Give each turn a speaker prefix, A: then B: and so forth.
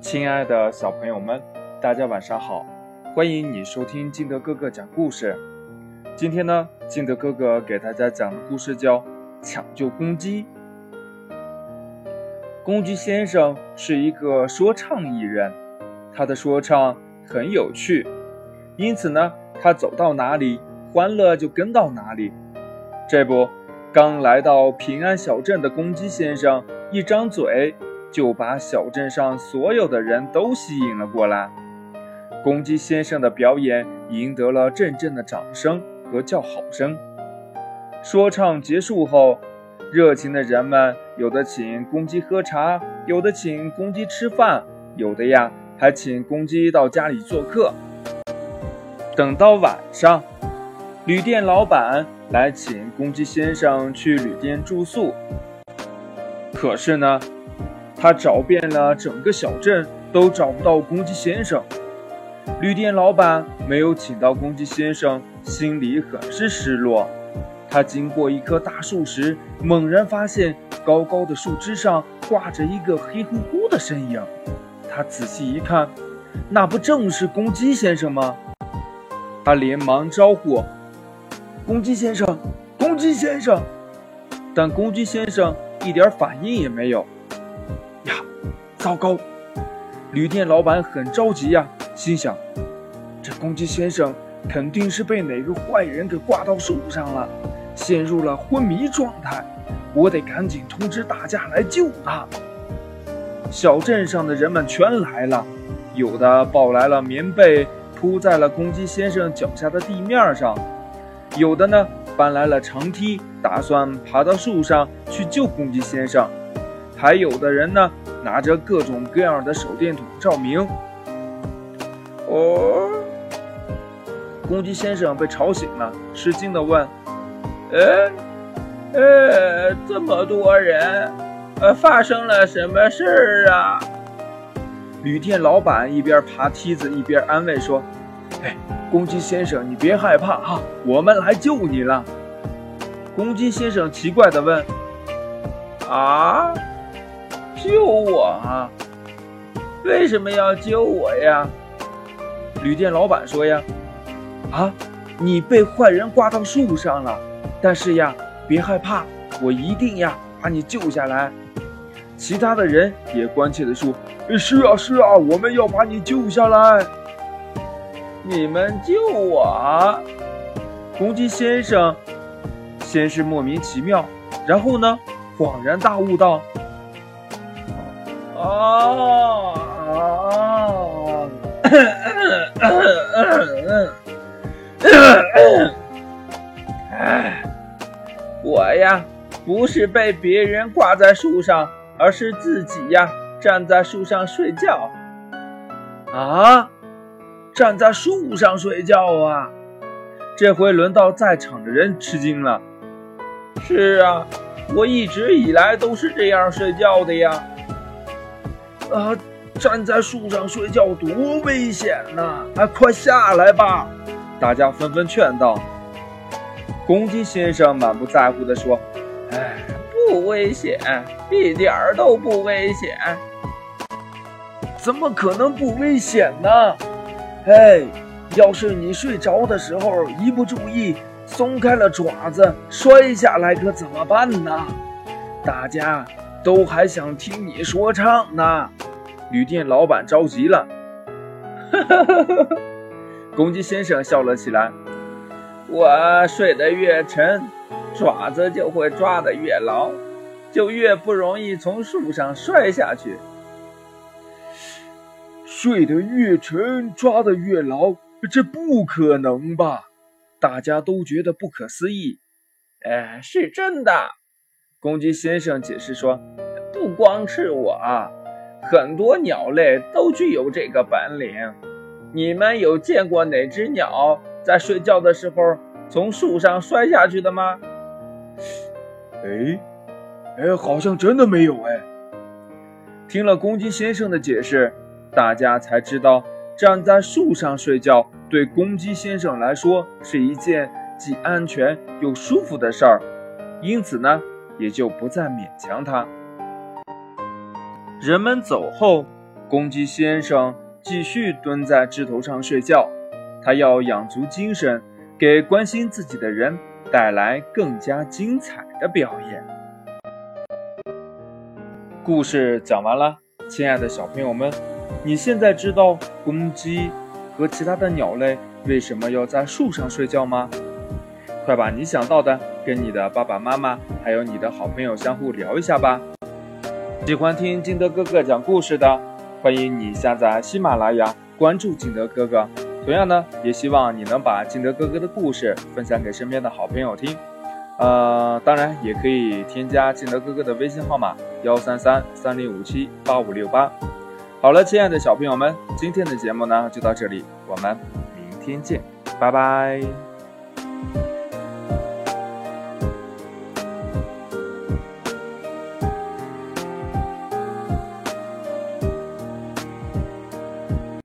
A: 亲爱的小朋友们，大家晚上好！欢迎你收听金德哥哥讲故事。今天呢，金德哥哥给大家讲的故事叫《抢救公鸡》。公鸡先生是一个说唱艺人，他的说唱很有趣，因此呢，他走到哪里，欢乐就跟到哪里。这不，刚来到平安小镇的公鸡先生一张嘴。就把小镇上所有的人都吸引了过来。公鸡先生的表演赢得了阵阵的掌声和叫好声。说唱结束后，热情的人们有的请公鸡喝茶，有的请公鸡吃饭，有的呀还请公鸡到家里做客。等到晚上，旅店老板来请公鸡先生去旅店住宿。可是呢？他找遍了整个小镇，都找不到公鸡先生。旅店老板没有请到公鸡先生，心里很是失落。他经过一棵大树时，猛然发现高高的树枝上挂着一个黑乎乎的身影。他仔细一看，那不正是公鸡先生吗？他连忙招呼：“公鸡先生，公鸡先生！”但公鸡先生一点反应也没有。糟糕！旅店老板很着急呀，心想：这公鸡先生肯定是被哪个坏人给挂到树上了，陷入了昏迷状态。我得赶紧通知大家来救他。小镇上的人们全来了，有的抱来了棉被铺在了公鸡先生脚下的地面上，有的呢搬来了长梯，打算爬到树上去救公鸡先生，还有的人呢。拿着各种各样的手电筒照明。哦，公鸡先生被吵醒了，吃惊地问：“呃，呃，这么多人，呃，发生了什么事儿啊？”旅店老板一边爬梯子一边安慰说：“哎，公鸡先生，你别害怕哈，我们来救你了。”公鸡先生奇怪地问：“啊？”救我啊！为什么要救我呀？旅店老板说呀：“啊，你被坏人挂到树上了，但是呀，别害怕，我一定呀把你救下来。”其他的人也关切地说：“是啊，是啊，我们要把你救下来。”你们救我？公鸡先生先是莫名其妙，然后呢，恍然大悟道。哦，哎，我呀，不是被别人挂在树上，而是自己呀站在树上睡觉。啊，站在树上睡觉啊！这回轮到在场的人吃惊了。是啊，我一直以来都是这样睡觉的呀。啊，站在树上睡觉多危险呐！啊，快下来吧！大家纷纷劝道。公鸡先生满不在乎地说：“哎，不危险，一点儿都不危险。怎么可能不危险呢？哎，要是你睡着的时候一不注意松开了爪子，摔下来可怎么办呢？大家。”都还想听你说唱呢，旅店老板着急了。哈哈哈哈哈公鸡先生笑了起来。我睡得越沉，爪子就会抓得越牢，就越不容易从树上摔下去。睡得越沉，抓得越牢，这不可能吧？大家都觉得不可思议。哎，是真的。公鸡先生解释说：“不光是我，很多鸟类都具有这个本领。你们有见过哪只鸟在睡觉的时候从树上摔下去的吗？”“哎，哎，好像真的没有。”哎，听了公鸡先生的解释，大家才知道站在树上睡觉对公鸡先生来说是一件既安全又舒服的事儿。因此呢。也就不再勉强他。人们走后，公鸡先生继续蹲在枝头上睡觉，他要养足精神，给关心自己的人带来更加精彩的表演。故事讲完了，亲爱的小朋友们，你现在知道公鸡和其他的鸟类为什么要在树上睡觉吗？快把你想到的跟你的爸爸妈妈还有你的好朋友相互聊一下吧。喜欢听金德哥哥讲故事的，欢迎你下载喜马拉雅，关注金德哥哥。同样呢，也希望你能把金德哥哥的故事分享给身边的好朋友听。呃，当然也可以添加金德哥哥的微信号码幺三三三零五七八五六八。好了，亲爱的小朋友们，今天的节目呢就到这里，我们明天见，拜拜。